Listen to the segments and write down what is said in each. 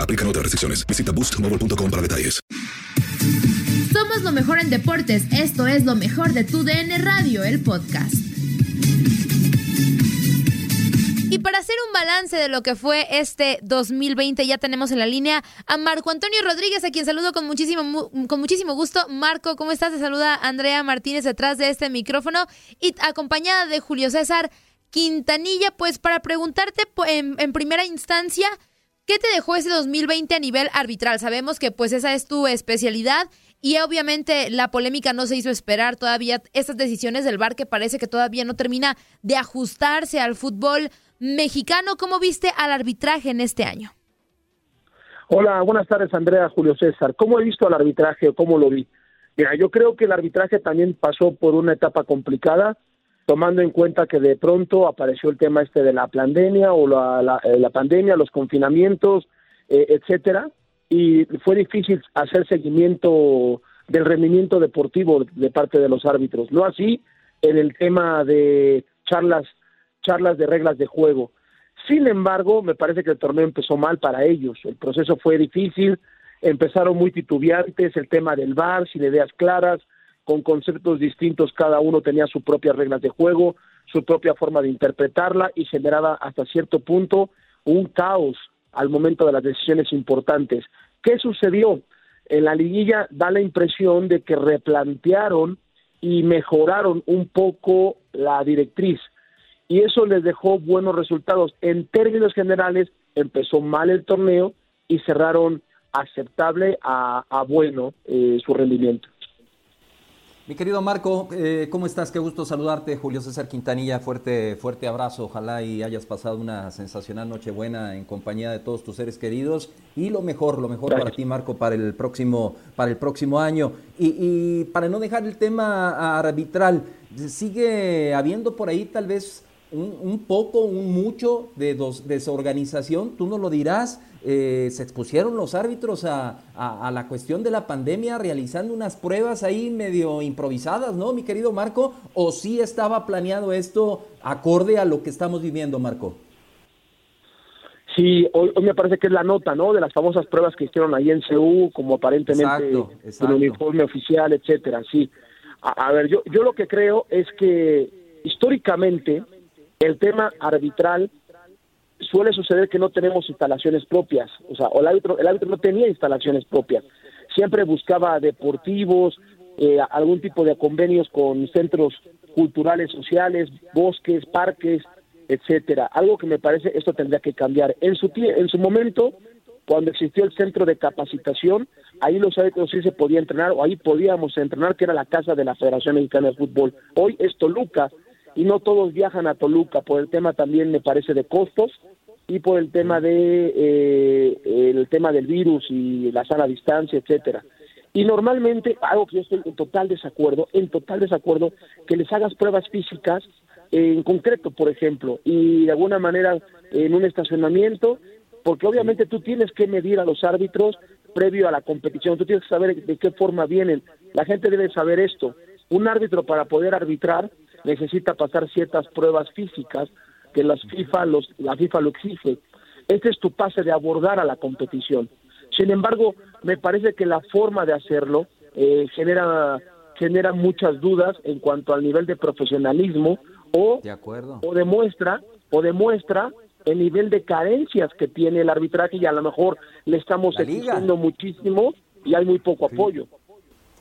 Aplican otras restricciones. Visita boostmobile.com para detalles. Somos lo mejor en deportes. Esto es lo mejor de tu DN Radio, el podcast. Y para hacer un balance de lo que fue este 2020, ya tenemos en la línea a Marco Antonio Rodríguez, a quien saludo con muchísimo, mu- con muchísimo gusto. Marco, ¿cómo estás? Te saluda Andrea Martínez detrás de este micrófono y acompañada de Julio César Quintanilla, pues para preguntarte en primera instancia, ¿qué te dejó ese 2020 a nivel arbitral? Sabemos que pues esa es tu especialidad y obviamente la polémica no se hizo esperar todavía estas decisiones del VAR que parece que todavía no termina de ajustarse al fútbol mexicano. ¿Cómo viste al arbitraje en este año? Hola, buenas tardes Andrea, Julio César. ¿Cómo he visto al arbitraje o cómo lo vi? Mira, yo creo que el arbitraje también pasó por una etapa complicada, tomando en cuenta que de pronto apareció el tema este de la pandemia o la, eh, la pandemia, los confinamientos, eh, etcétera, y fue difícil hacer seguimiento del rendimiento deportivo de parte de los árbitros. No así en el tema de charlas, charlas de reglas de juego. Sin embargo, me parece que el torneo empezó mal para ellos. El proceso fue difícil, empezaron muy titubeantes, el tema del VAR, sin ideas claras, con conceptos distintos, cada uno tenía sus propias reglas de juego, su propia forma de interpretarla y generaba hasta cierto punto un caos al momento de las decisiones importantes. ¿Qué sucedió? En la liguilla da la impresión de que replantearon y mejoraron un poco la directriz y eso les dejó buenos resultados. En términos generales, empezó mal el torneo y cerraron aceptable a, a bueno eh, su rendimiento. Mi querido Marco, eh, ¿cómo estás? Qué gusto saludarte. Julio César Quintanilla, fuerte, fuerte abrazo. Ojalá y hayas pasado una sensacional Nochebuena en compañía de todos tus seres queridos. Y lo mejor, lo mejor Gracias. para ti, Marco, para el próximo, para el próximo año. Y, y para no dejar el tema arbitral, sigue habiendo por ahí tal vez un, un poco, un mucho de dos- desorganización. Tú no lo dirás. Eh, se expusieron los árbitros a, a- a la cuestión de la pandemia realizando unas pruebas ahí medio improvisadas, ¿no, mi querido Marco? ¿O sí estaba planeado esto acorde a lo que estamos viviendo, Marco? Sí, hoy, hoy me parece que es la nota, ¿no? De las famosas pruebas que hicieron ahí en CU, como aparentemente el uniforme oficial, etcétera. Sí. A, a ver, yo, yo lo que creo es que históricamente el tema arbitral suele suceder que no tenemos instalaciones propias, o sea, el árbitro, el árbitro no tenía instalaciones propias, siempre buscaba deportivos, eh, algún tipo de convenios con centros culturales, sociales, bosques, parques, etcétera. Algo que me parece esto tendría que cambiar. En su en su momento, cuando existió el centro de capacitación, ahí los árbitros sí se podía entrenar o ahí podíamos entrenar, que era la casa de la Federación Mexicana de Fútbol. Hoy es Toluca y no todos viajan a Toluca por el tema también me parece de costos y por el tema de eh, el tema del virus y la sana distancia, etcétera. Y normalmente, algo que yo estoy en total desacuerdo, en total desacuerdo, que les hagas pruebas físicas en concreto, por ejemplo, y de alguna manera en un estacionamiento, porque obviamente tú tienes que medir a los árbitros previo a la competición, tú tienes que saber de qué forma vienen. La gente debe saber esto. Un árbitro para poder arbitrar necesita pasar ciertas pruebas físicas que las FIFA los, la FIFA lo exige. Este es tu pase de abordar a la competición. Sin embargo, me parece que la forma de hacerlo eh, genera genera muchas dudas en cuanto al nivel de profesionalismo o, o demuestra o demuestra el nivel de carencias que tiene el arbitraje y a lo mejor le estamos exigiendo muchísimo y hay muy poco apoyo.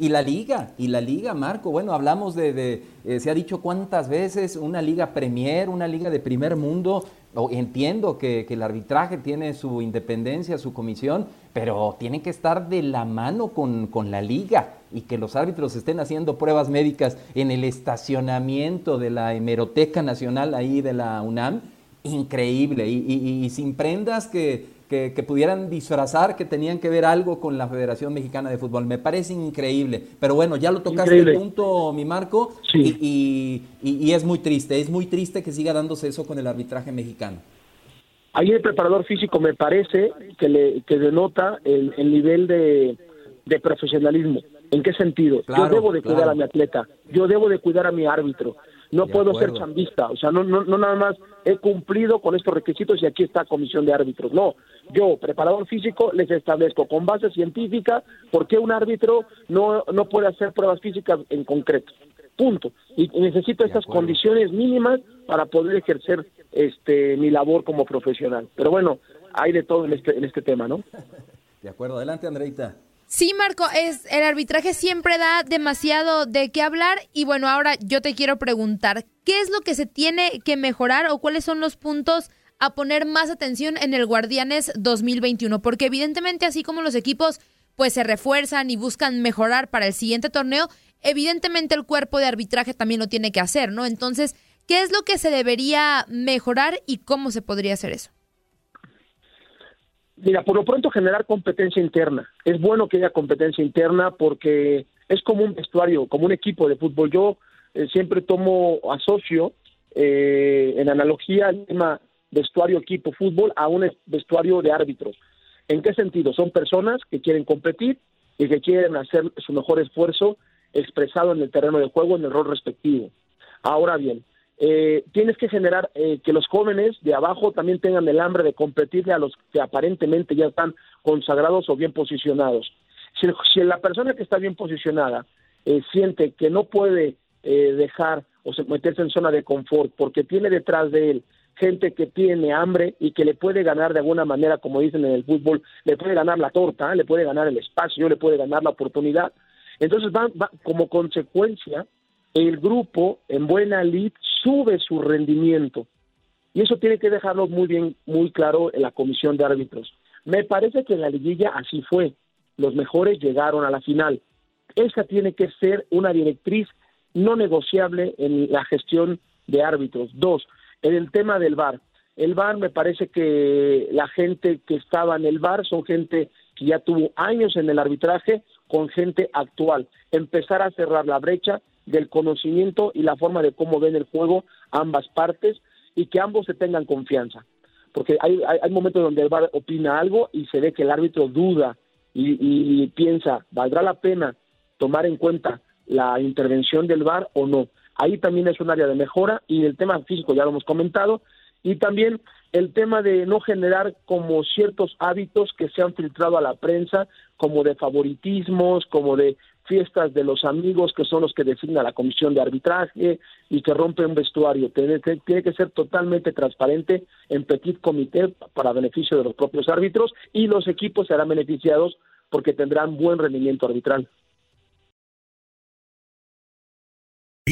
Y la liga, y la liga, Marco, bueno, hablamos de, eh, se ha dicho cuántas veces, una liga premier, una liga de primer mundo, entiendo que, el arbitraje tiene su independencia, su comisión, pero tiene que estar de la mano con, con, la liga y que los árbitros estén haciendo pruebas médicas en el estacionamiento de la hemeroteca nacional ahí de la UNAM, increíble, y sin prendas que que, pudieran disfrazar que tenían que ver algo con la Federación Mexicana de Fútbol. Me parece increíble. Pero bueno, ya lo tocaste el punto, mi Marco, y, es muy triste, es muy triste que siga dándose eso con el arbitraje mexicano. Ahí el preparador físico me parece que, le, que denota el, nivel de, profesionalismo. ¿En qué sentido? yo debo de cuidar a mi atleta, yo debo de cuidar a mi árbitro, no puedo ser chambista, o sea, no, no, no nada más he cumplido con estos requisitos y aquí está comisión de árbitros, no, yo, preparador físico, les establezco con base científica por qué un árbitro no, no puede hacer pruebas físicas en concreto, punto, y necesito estas condiciones mínimas para poder ejercer este mi labor como profesional, pero bueno, hay de todo en este, en este tema, ¿no? De acuerdo, adelante Andreita. Sí, Marco, es el arbitraje siempre da demasiado de qué hablar y bueno, ahora yo te quiero preguntar, ¿qué es lo que se tiene que mejorar o cuáles son los puntos a poner más atención en el Guardianes 2021? Porque evidentemente así como los equipos pues se refuerzan y buscan mejorar para el siguiente torneo, evidentemente el cuerpo de arbitraje también lo tiene que hacer, ¿no? Entonces, ¿qué es lo que se debería mejorar y cómo se podría hacer eso? Mira, por lo pronto generar competencia interna. Es bueno que haya competencia interna porque es como un vestuario, como un equipo de fútbol. Yo eh, siempre tomo, asocio eh, en analogía el tema vestuario equipo fútbol a un vestuario de árbitros. ¿En qué sentido? Son personas que quieren competir y que quieren hacer su mejor esfuerzo expresado en el terreno de juego en el rol respectivo. Ahora bien, eh, tienes que generar eh, que los jóvenes de abajo también tengan el hambre de competirle a los que aparentemente ya están consagrados o bien posicionados. Si, la persona que está bien posicionada eh, siente que no puede dejar o meterse en zona de confort porque tiene detrás de él gente que tiene hambre y que le puede ganar de alguna manera, como dicen en el fútbol, le puede ganar la torta, le puede ganar el espacio, le puede ganar la oportunidad. Entonces va como consecuencia el grupo en buena lid sube su rendimiento. Y eso tiene que dejarlo muy bien, muy claro en la comisión de árbitros. Me parece que en la liguilla así fue. Los mejores llegaron a la final. Esa tiene que ser una directriz no negociable en la gestión de árbitros. Dos, en el tema del VAR. El VAR me parece que la gente que estaba en el VAR son gente que ya tuvo años en el arbitraje con gente actual. Empezar a cerrar la brecha del conocimiento y la forma de cómo ven el juego ambas partes y que ambos se tengan confianza. Porque hay, hay, momentos donde el VAR opina algo y se ve que el árbitro duda y, piensa, ¿valdrá la pena tomar en cuenta la intervención del VAR o no? Ahí también es un área de mejora y el tema físico ya lo hemos comentado y también el tema de no generar como ciertos hábitos que se han filtrado a la prensa, como de favoritismos, como de fiestas de los amigos que son los que designa la comisión de arbitraje y que rompe un vestuario. Tiene que, tiene que ser totalmente transparente en petit comité para beneficio de los propios árbitros y los equipos serán beneficiados porque tendrán buen rendimiento arbitral.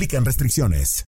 aplican restricciones.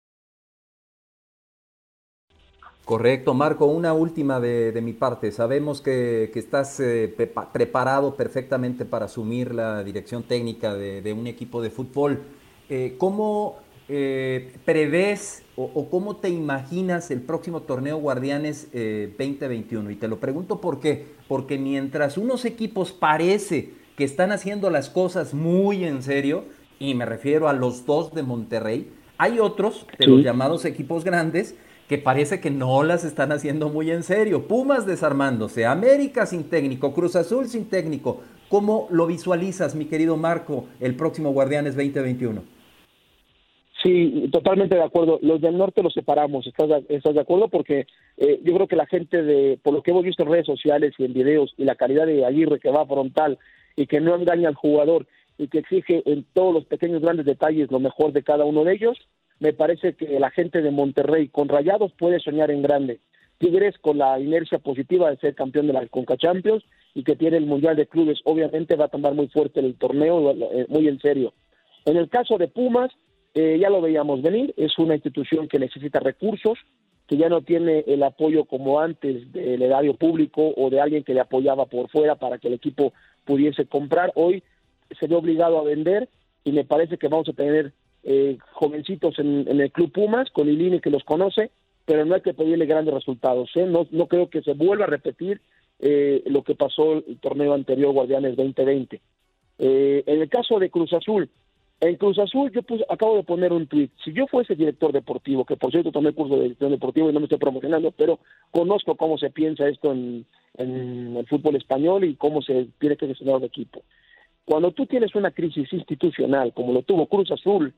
Correcto, Marco, una última de, mi parte. Sabemos que, estás eh, prepa- preparado perfectamente para asumir la dirección técnica de, un equipo de fútbol. Eh, ¿Cómo eh, prevés o, cómo te imaginas el próximo torneo Guardianes eh, 2021? Y te lo pregunto por qué. Porque mientras unos equipos parece que están haciendo las cosas muy en serio, y me refiero a los dos de Monterrey, hay otros de Sí. los llamados equipos grandes que parece que no las están haciendo muy en serio. Pumas desarmándose, América sin técnico, Cruz Azul sin técnico. ¿Cómo lo visualizas, mi querido Marco, el próximo Guardianes 2021? Sí, totalmente de acuerdo. Los del norte los separamos, ¿estás de, estás de acuerdo? Porque eh, yo creo que la gente, de, por lo que hemos visto en redes sociales y en videos, y la calidad de Aguirre que va frontal y que no engaña al jugador y que exige en todos los pequeños grandes detalles lo mejor de cada uno de ellos, me parece que la gente de Monterrey con Rayados puede soñar en grande. Tigres con la inercia positiva de ser campeón de la Conca Champions y que tiene el Mundial de Clubes, obviamente va a tomar muy fuerte el torneo, eh, muy en serio. En el caso de Pumas, eh, ya lo veíamos venir, es una institución que necesita recursos, que ya no tiene el apoyo como antes del erario público o de alguien que le apoyaba por fuera para que el equipo pudiese comprar. Hoy se ve obligado a vender y me parece que vamos a tener eh, jovencitos en, el Club Pumas, con Ilini que los conoce, pero no hay que pedirle grandes resultados. ¿eh? No, no creo que se vuelva a repetir eh, lo que pasó el torneo anterior, Guardianes 2020. Eh, en el caso de Cruz Azul, en Cruz Azul yo puse- acabo de poner un tweet. Si yo fuese director deportivo, que por cierto tomé curso de dirección deportivo y no me estoy promocionando, pero conozco cómo se piensa esto en, en el fútbol español y cómo se tiene que gestionar un equipo. Cuando tú tienes una crisis institucional, como lo tuvo Cruz Azul,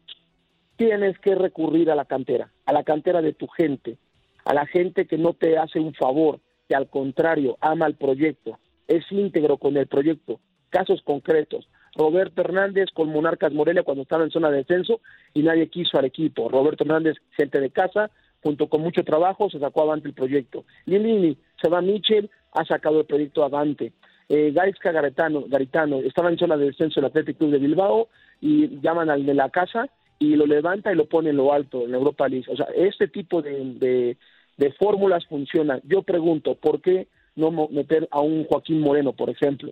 tienes que recurrir a la cantera, a la cantera de tu gente, a la gente que no te hace un favor, que al contrario ama el proyecto, es íntegro con el proyecto. Casos concretos. Roberto Hernández con Monarcas Morelia cuando estaba en zona de descenso y nadie quiso al equipo. Roberto Hernández, gente de casa, junto con mucho trabajo, se sacó avante el proyecto. Lilini, se va Michel, ha sacado el proyecto avante. Eh, Gaisca Garitano, Garitano estaba en zona de descenso del Athletic Club de Bilbao y llaman al de la casa y lo levanta y lo pone en lo alto en Europa League. O sea, este tipo de, de, fórmulas funciona. Yo pregunto, ¿por qué no meter a un Joaquín Moreno, por ejemplo?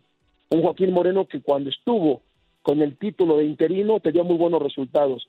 Un Joaquín Moreno que cuando estuvo con el título de interino te dio muy buenos resultados.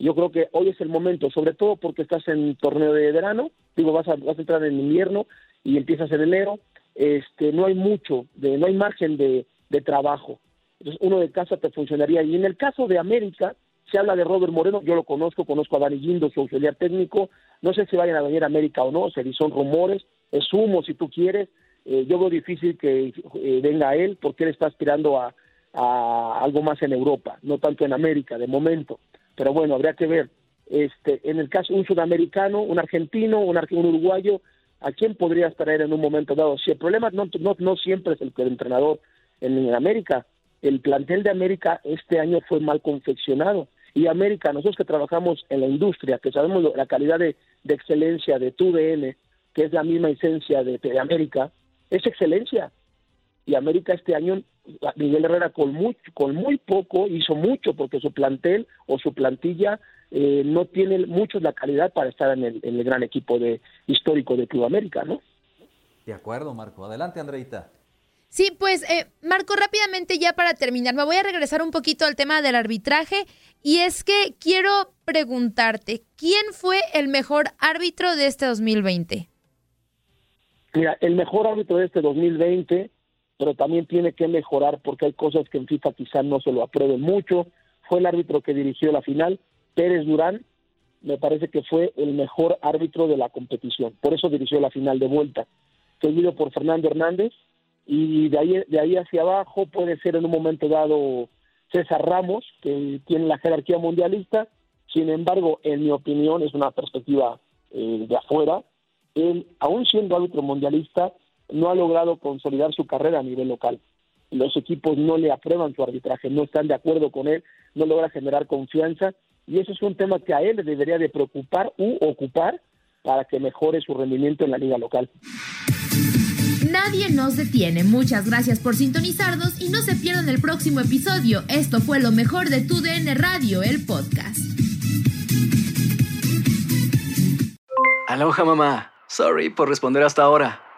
Yo creo que hoy es el momento, sobre todo porque estás en torneo de verano, digo, vas a, vas a entrar en invierno y empiezas en enero, este, no hay mucho, de, no hay margen de, trabajo. Entonces, uno de casa te funcionaría. Y en el caso de América, se habla de Robert Moreno, yo lo conozco, conozco a Dani Guindo, su auxiliar técnico, no sé si vayan a venir a América o no, se son rumores, es humo si tú quieres, eh, yo veo difícil que eh, venga él porque él está aspirando a, algo más en Europa, no tanto en América de momento, pero bueno, habría que ver. Este, en el caso un sudamericano, un argentino, un, un uruguayo, ¿a quién podrías traer en un momento dado? Si el problema no, no, no siempre es el, el entrenador en, América, el plantel de América este año fue mal confeccionado. Y América, nosotros que trabajamos en la industria, que sabemos la calidad de, de excelencia de TUDN, que es la misma esencia de, de América, es excelencia. Y América este año, Miguel Herrera con, mucho, con muy poco hizo mucho porque su plantel o su plantilla eh, no tiene mucho la calidad para estar en el, en el gran equipo de histórico de Club América, ¿no? De acuerdo, Marco. Adelante, Andreita. Sí, pues eh, Marco, rápidamente ya para terminar, me voy a regresar un poquito al tema del arbitraje y es que quiero preguntarte, ¿quién fue el mejor árbitro de este 2020? Mira, el mejor árbitro de este 2020, pero también tiene que mejorar porque hay cosas que en FIFA quizás no se lo aprueben mucho, fue el árbitro que dirigió la final, Pérez Durán, me parece que fue el mejor árbitro de la competición, por eso dirigió la final de vuelta, seguido por Fernando Hernández, y de ahí, de ahí hacia abajo puede ser en un momento dado César Ramos, que tiene la jerarquía mundialista, Sin embargo, en mi opinión, es una perspectiva eh, de afuera, él, aún siendo árbitro mundialista, no ha logrado consolidar su carrera a nivel local. Los equipos no le aprueban su arbitraje, no están de acuerdo con él, no logra generar confianza y eso es un tema que a él le debería de preocupar u ocupar para que mejore su rendimiento en la liga local. Nadie nos detiene. Muchas gracias por sintonizarnos y no se pierdan el próximo episodio. Esto fue lo mejor de Tu DN Radio, el podcast. Aloha mamá. Sorry por responder hasta ahora.